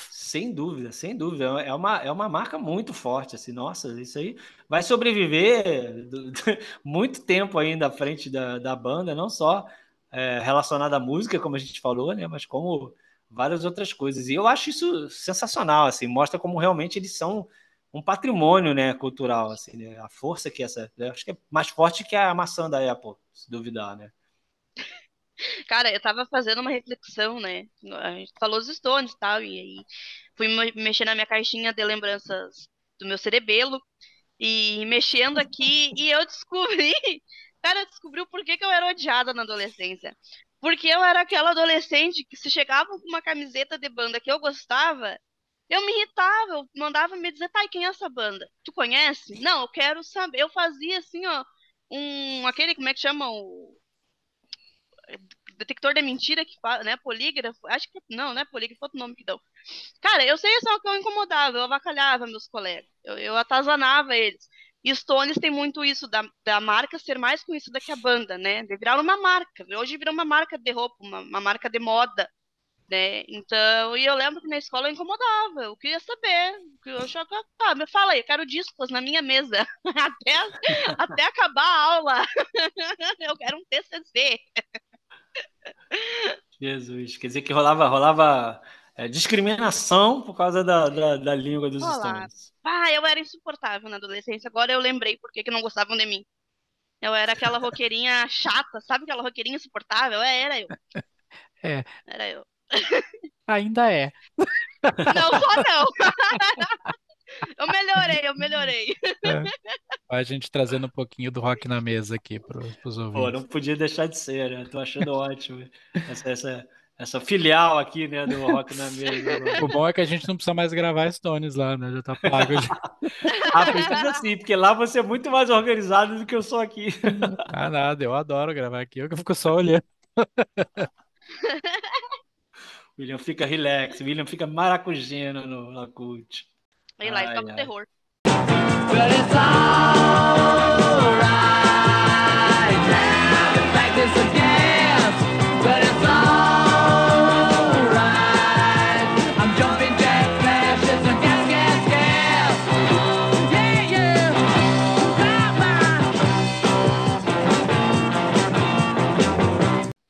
Sem dúvida, sem dúvida. É uma, é uma marca muito forte, assim, nossa, isso aí vai sobreviver muito tempo ainda à frente da, da banda, não só é, relacionada à música, como a gente falou, né, mas como várias outras coisas. E eu acho isso sensacional, assim, mostra como realmente eles são um patrimônio, né, cultural, assim, né, a força que essa, eu acho que é mais forte que a maçã da Apple, se duvidar, né. Cara, eu tava fazendo uma reflexão, né? A gente falou os Stones e tal, e aí fui me- mexer na minha caixinha de lembranças do meu cerebelo e mexendo aqui, e eu descobri, cara, eu descobri o porquê que eu era odiada na adolescência. Porque eu era aquela adolescente que se chegava com uma camiseta de banda que eu gostava, eu me irritava, eu mandava me dizer, e quem é essa banda? Tu conhece? Não, eu quero saber. Eu fazia assim, ó, um, aquele, como é que chama? O detector de mentira que fala, né? Polígrafo, acho que não, né? Polígrafo, outro nome que dão. Cara, eu sei só que eu incomodava, eu avacalhava meus colegas, eu, eu atazanava eles. E Stones tem muito isso da, da marca ser mais conhecida que a banda, né? De virar uma marca. Hoje virou uma marca de roupa, uma, uma marca de moda, né? Então, e eu lembro que na escola eu incomodava, eu queria saber, eu achava, tá, me fala aí, eu quero discos na minha mesa, até, até acabar a aula, eu quero um TCC. Jesus, quer dizer que rolava, rolava é, discriminação por causa da, da, da língua dos. Stones. Ah, eu era insuportável na adolescência. Agora eu lembrei por que que não gostavam de mim. Eu era aquela roqueirinha chata, sabe aquela roqueirinha insuportável? É, era eu. É. Era eu. Ainda é. Não, só não. Eu melhorei, eu melhorei. A gente trazendo um pouquinho do rock na mesa aqui para os Pô, ouvintes. não podia deixar de ser, né? Tô achando ótimo essa, essa, essa filial aqui, né, do Rock na Mesa. agora. O bom é que a gente não precisa mais gravar Stones lá, né? Já tá pago. já. Ah, precisa sim, porque lá você é muito mais organizado do que eu sou aqui. Ah, nada, eu adoro gravar aqui. Eu que fico só olhando. William fica relax, William fica maracujino no Lacute. Vem lá, toca o é terror. But it's all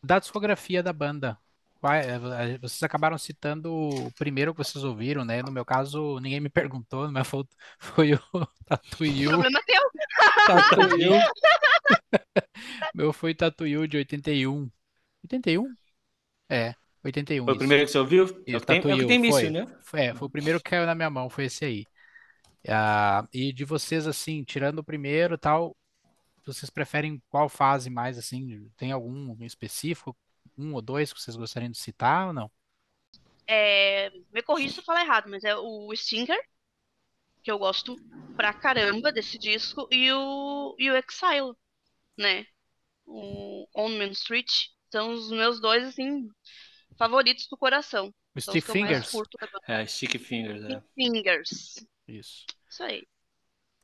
Da discografia da banda. É- eh, Vocês acabaram citando o primeiro que vocês ouviram, né? No meu caso, ninguém me perguntou, mas foi, foi o Tatu O You. problema é teu. Tatu You. Meu foi Tatu You de 81. 81? É, 81. Foi o isso. primeiro que você ouviu? É o que tem, é o que Tatuiu, tem míssil, foi. né? Foi, é, foi o primeiro que caiu na minha mão, foi esse aí. Ah, e de vocês, assim, tirando o primeiro e tal, vocês preferem qual fase mais, assim? Tem algum específico? Um ou dois que vocês gostariam de citar ou não? É, me corrija se eu falar errado, mas é o Stinger, que eu gosto pra caramba desse disco, e o, e o Exile, né? O On Main Street. São os meus dois, assim, favoritos do coração. O Stick Fingers? É, Stick Fingers, é. Fingers. Isso. Isso aí.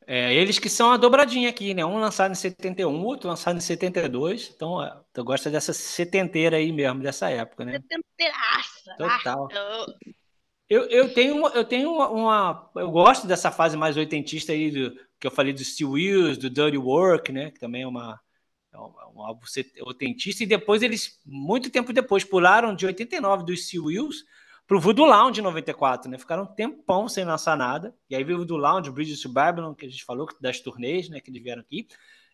É, eles que são a dobradinha aqui, né? Um lançado em 71, outro lançado em 72. Então, tu gosta dessa setenteira aí mesmo, dessa época, né? Setenteraça. Total. Eu, eu tenho, uma, eu tenho uma, uma- Eu gosto dessa fase mais oitentista aí, do, que eu falei do Steel Wheels, do Dirty Work, né? Que também é uma. É um, é um álbum oitentista. E depois eles, muito tempo depois, pularam de 89 do Steel Wheels pro Voodoo Lounge em 94, né? Ficaram um tempão sem lançar nada. E aí veio o Voodoo Lounge, o Bridges to Babylon, que a gente falou, das turnês, né? Que eles vieram aqui.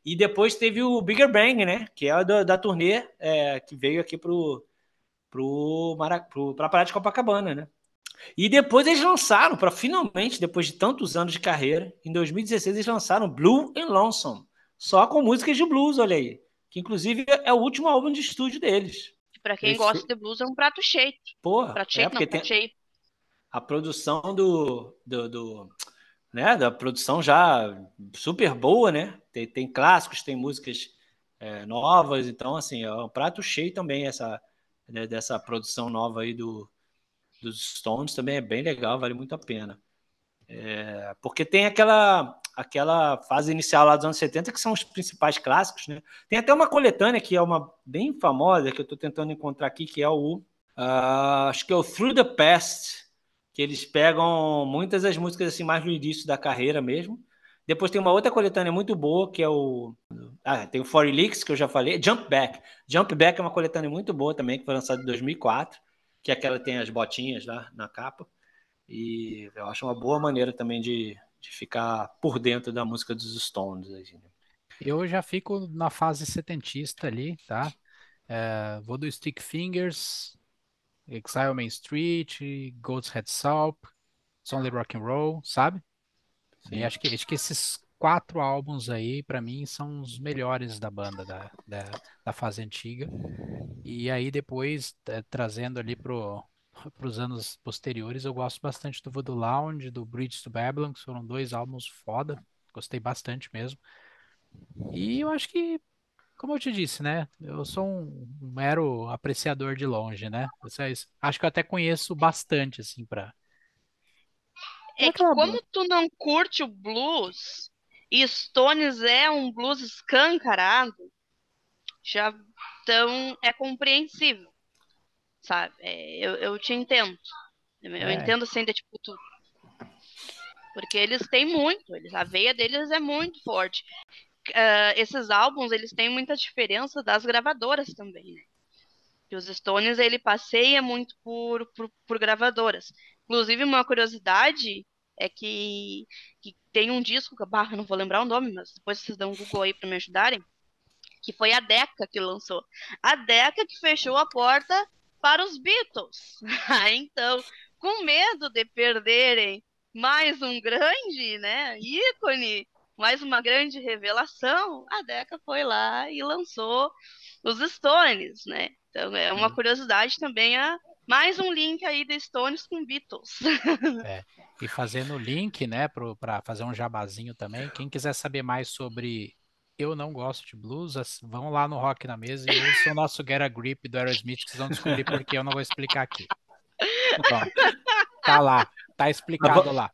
E depois teve o Bigger Bang, né? Que é da, da turnê é, que veio aqui pro, pro, Mara, pro, pra de Copacabana, né? E depois eles lançaram, para finalmente, depois de tantos anos de carreira, em 2016 eles lançaram Blue and Lonesome, só com músicas de blues, olha aí. Que inclusive é o último álbum de estúdio deles. Pra quem gosta de blues, é um prato cheio. Porra, Prato é cheio, não, porque prato tem cheio. a produção do, do, do- né, da produção já super boa, né? Tem, tem clássicos, tem músicas é, novas, então assim, é um prato cheio também essa né, dessa produção nova aí do, dos Stones também é bem legal, vale muito a pena. É, porque tem aquela aquela fase inicial lá dos anos 70 que são os principais clássicos, né? Tem até uma coletânea que é uma bem famosa que eu estou tentando encontrar aqui, que é o ah, acho que é o Through the Past, que eles pegam muitas das músicas assim mais no início da carreira mesmo. Depois tem uma outra coletânea muito boa, que é o. Ah, tem o Four Leaks, que eu já falei. Jump Back. Jump Back é uma coletânea muito boa também, que foi lançada em 2004, que é aquela que tem as botinhas lá na capa. E eu acho uma boa maneira também de, de ficar por dentro da música dos Stones. assim, né? Eu já fico na fase setentista ali, tá? É, vou do Stick Fingers, Exile Main Street, Goat's Head Soup, It's Only Rock and Roll, sabe? E acho que, acho que esses quatro álbuns aí, pra mim, são os melhores da banda, da, da, da fase antiga. E aí depois, eh, trazendo ali pro, pros anos posteriores, eu gosto bastante do Voodoo Lounge, do Bridge to Babylon, que foram dois álbuns foda, gostei bastante mesmo. E eu acho que, como eu te disse, né? Eu sou um, mero apreciador de longe, né? Vocês, acho que eu até conheço bastante, assim, pra. É que como tu não curte o blues e Stones é um blues escancarado, já então é compreensível, sabe? É, eu, eu te entendo. Eu É. entendo assim, de, tipo, tu... porque eles têm muito, eles, a veia deles é muito forte. Ah, esses álbuns, eles têm muita diferença das gravadoras também, né? Que os Stones, ele passeia muito por, por, por gravadoras. Inclusive, uma curiosidade é que, que tem um disco, não vou lembrar o nome, mas depois vocês dão um Google aí para me ajudarem, que foi a Decca que lançou. A Decca que fechou a porta para os Beatles. então, com medo de perderem mais um grande, né, ícone, mais uma grande revelação, a Decca foi lá e lançou os Stones, né? Então, é uma curiosidade também a mais um link aí de Stones com Beatles. E fazendo o link, né, para fazer um jabazinho também. Quem quiser saber mais sobre Eu Não Gosto de Blues, vão lá no Rock na Mesa e ouçam o nosso Get a Grip do Aerosmith, que vocês vão descobrir porque eu não vou explicar aqui. Pronto. Tá lá, tá explicado lá.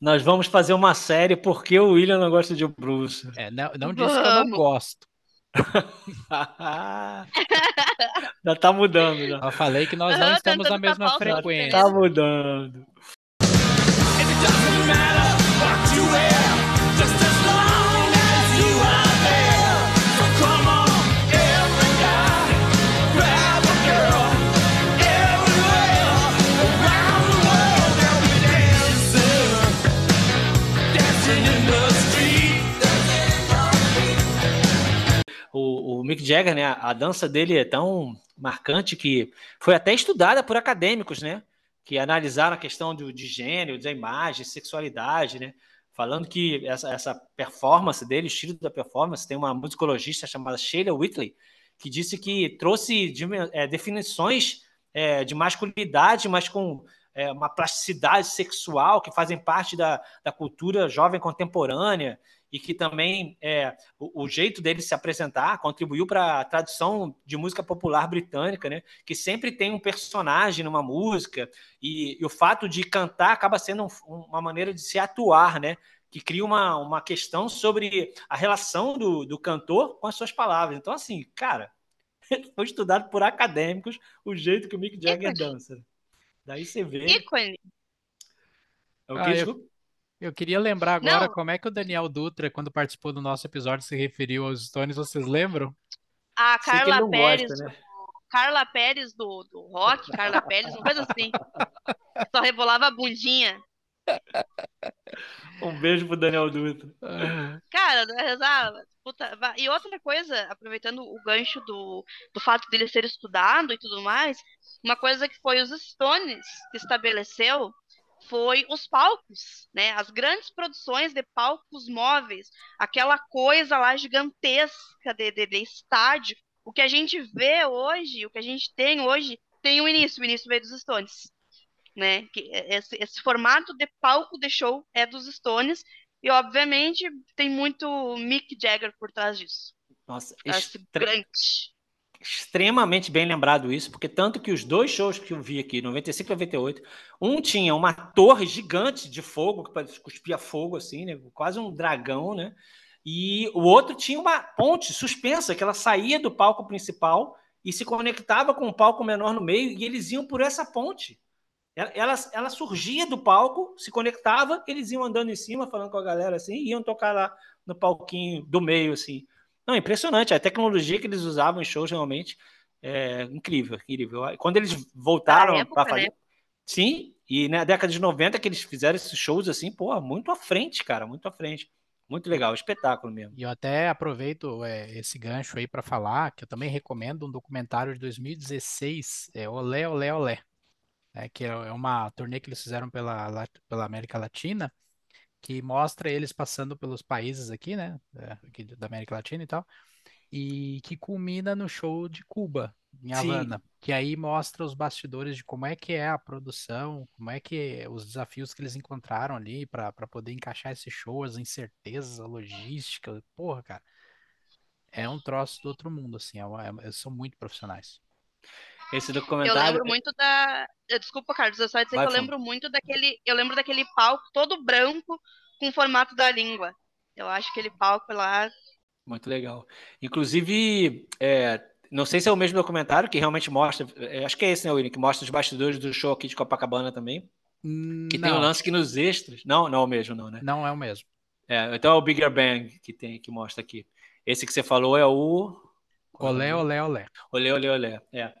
Nós vamos fazer uma série porque o William não gosta de blues. É, não, não disse que eu não gosto. já tá mudando, já. Eu falei que nós não estamos na mesma frequência. Tá mudando. And it doesn't matter Mick Jagger, né, a dança dele é tão marcante que foi até estudada por acadêmicos, né, que analisaram a questão do, de gênero, da imagem, sexualidade, né, falando que essa, essa performance dele, o estilo da performance, tem uma musicologista chamada Sheila Whitley, que disse que trouxe é, definições é, de masculinidade, mas com é, uma plasticidade sexual que fazem parte da, da cultura jovem contemporânea e que também é, o, o, jeito dele se apresentar contribuiu para a tradução de música popular britânica, né? Que sempre tem um personagem numa música e, e o fato de cantar acaba sendo um, uma maneira de se atuar, né? Que cria uma, uma questão sobre a relação do, do cantor com as suas palavras. Então, assim, cara, foi estudado por acadêmicos o jeito que o Mick Jagger dança. Daí você vê. Ícone. É o Ah, que, eu- desculpa? Eu queria lembrar agora Não. como é que o Daniel Dutra, quando participou do nosso episódio, se referiu aos Stones, vocês lembram? A Carla Pérez, gosta, né? Carla Pérez do, do rock, Carla Pérez, uma coisa assim. Só rebolava a bundinha. Um beijo pro Daniel Dutra. Cara, é rezar, puta, e outra coisa, aproveitando o gancho do, do fato dele ser estudado e tudo mais, uma coisa que foi os Stones que estabeleceu foi os palcos, né? As grandes produções de palcos móveis, aquela coisa lá gigantesca de, de, de estádio. O que a gente vê hoje, o que a gente tem hoje, tem um início, o início veio dos Stones, né? Que esse, esse formato de palco de show é dos Stones e, obviamente, tem muito Mick Jagger por trás disso. Nossa, extre- grande. extremamente bem lembrado isso, porque tanto que os dois shows que eu vi aqui, 95 e 98, um tinha uma torre gigante de fogo, que cuspia fogo assim, né? Quase um dragão, né? E o outro tinha uma ponte suspensa, que ela saía do palco principal e se conectava com um palco menor no meio, e eles iam por essa ponte. Ela, ela, surgia do palco, se conectava, eles iam andando em cima, falando com a galera assim, e iam tocar lá no palquinho do meio, assim. Não, impressionante. A tecnologia que eles usavam em shows realmente é incrível, incrível. Quando eles voltaram para fazer. né? Sim, e na década de 90 que eles fizeram esses shows assim, pô, muito à frente, cara, muito à frente. Muito legal, espetáculo mesmo. E eu até aproveito é, esse gancho aí para falar que eu também recomendo um documentário de 2016, é Olé, Olé, Olé, né, que é é uma turnê que eles fizeram pela, La- pela América Latina, que mostra eles passando pelos países aqui, né, é, aqui da América Latina e tal, e que culmina no show de Cuba, em Sim. Havana, que aí mostra os bastidores de como é que é a produção, como é que os desafios que eles encontraram ali para poder encaixar esse show, as incertezas, a logística, porra, cara, é um troço do outro mundo, assim, é é- são muito profissionais. Esse Eu documentário. lembro muito da. eh, Desculpa, Carlos, eu só ia dizer Vai que eu lembro muito daquele. Eu lembro daquele palco todo branco com o formato da língua. Eu acho aquele palco lá. Muito legal. Inclusive, é, não sei se é o mesmo documentário que realmente mostra. é, acho que é esse, né, William? Que mostra os bastidores do show aqui de Copacabana também. Que tem um Não, lance que nos extras. Não, não é o mesmo, não, né? não é o mesmo. É, então é o Bigger Bang que tem que mostra aqui. Esse que você falou é o. Olé, olé, olé. Olé, olé, olé. É.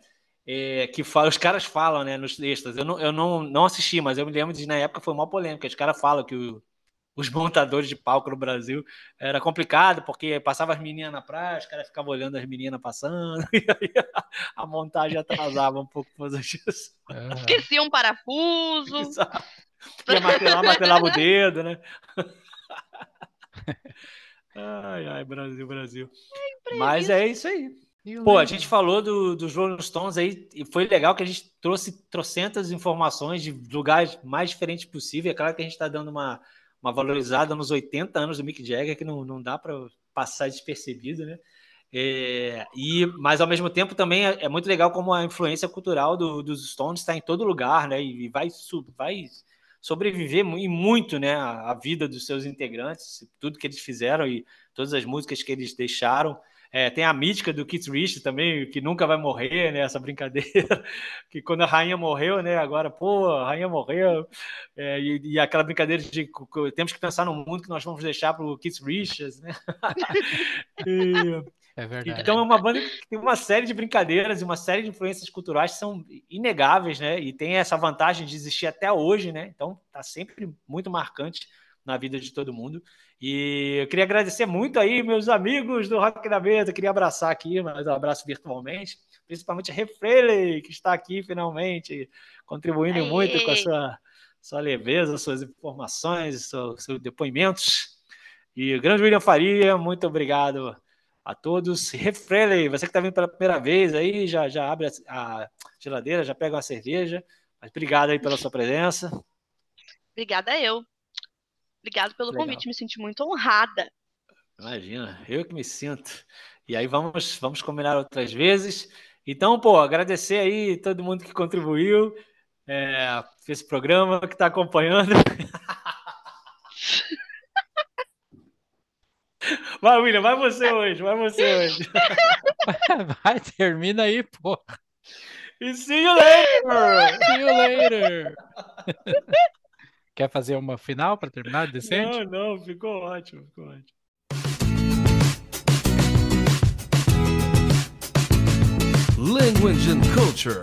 É, que fala, os caras falam, né, nos extras. Eu, não, eu não, não assisti, mas eu me lembro de na época foi uma polêmica. Os caras falam que o- os montadores de palco no Brasil era complicado, porque passava as meninas na praia, os caras ficavam olhando as meninas passando, e aí a, a montagem atrasava um pouco por causa disso. Aham. Esqueci um parafuso. Exato. Ia martelar, martelava o dedo, né? Ai, ai, Brasil, Brasil. Mas é isso aí. Pô, a gente falou do, dos Rolling Stones aí, e foi legal que a gente trouxe trocentas informações de lugares mais diferentes possível. É claro que a gente está dando uma, uma valorizada nos 80 anos do Mick Jagger, que não, não dá para passar despercebido, né? É, e, mas ao mesmo tempo também é, é muito legal como a influência cultural do- dos Stones está em todo lugar, né? E vai, vai sobreviver e muito, né? A, a vida dos seus integrantes, tudo que eles fizeram e todas as músicas que eles deixaram. É, tem a mítica do Keith Richards também, que nunca vai morrer, né? Essa brincadeira, que quando a rainha morreu, né? Agora, pô, a rainha morreu. É, e, e aquela brincadeira de que temos que pensar no mundo que nós vamos deixar para o Keith Richards, né? E- É verdade. então é uma banda que tem uma série de brincadeiras e uma série de influências culturais que são inegáveis, né? E tem essa vantagem de existir até hoje, né? Então tá sempre muito marcante na vida de todo mundo. E eu queria agradecer muito aí meus amigos do Rock da Mesa, queria abraçar aqui, mas um abraço virtualmente, principalmente a Refrele, que está aqui finalmente, contribuindo Aê! muito com a sua, sua leveza, suas informações, seus, seus depoimentos. E o grande William Faria, muito obrigado a todos. Refrele, você que está vindo pela primeira vez aí, já, já abre a, a geladeira, já pega uma cerveja. Mas obrigado aí pela sua presença. Obrigada eu. Obrigado pelo Legal. convite, me senti muito honrada. Imagina, eu que me sinto. E aí vamos, vamos combinar outras vezes. Então, pô, agradecer aí todo mundo que contribuiu é, esse programa, que está acompanhando. Vai, William, vai você hoje, vai você hoje. Vai, termina aí, pô. E see you later! See you later. Quer fazer uma final para terminar decente? Não, não, ficou ótimo, ficou ótimo. Language and culture.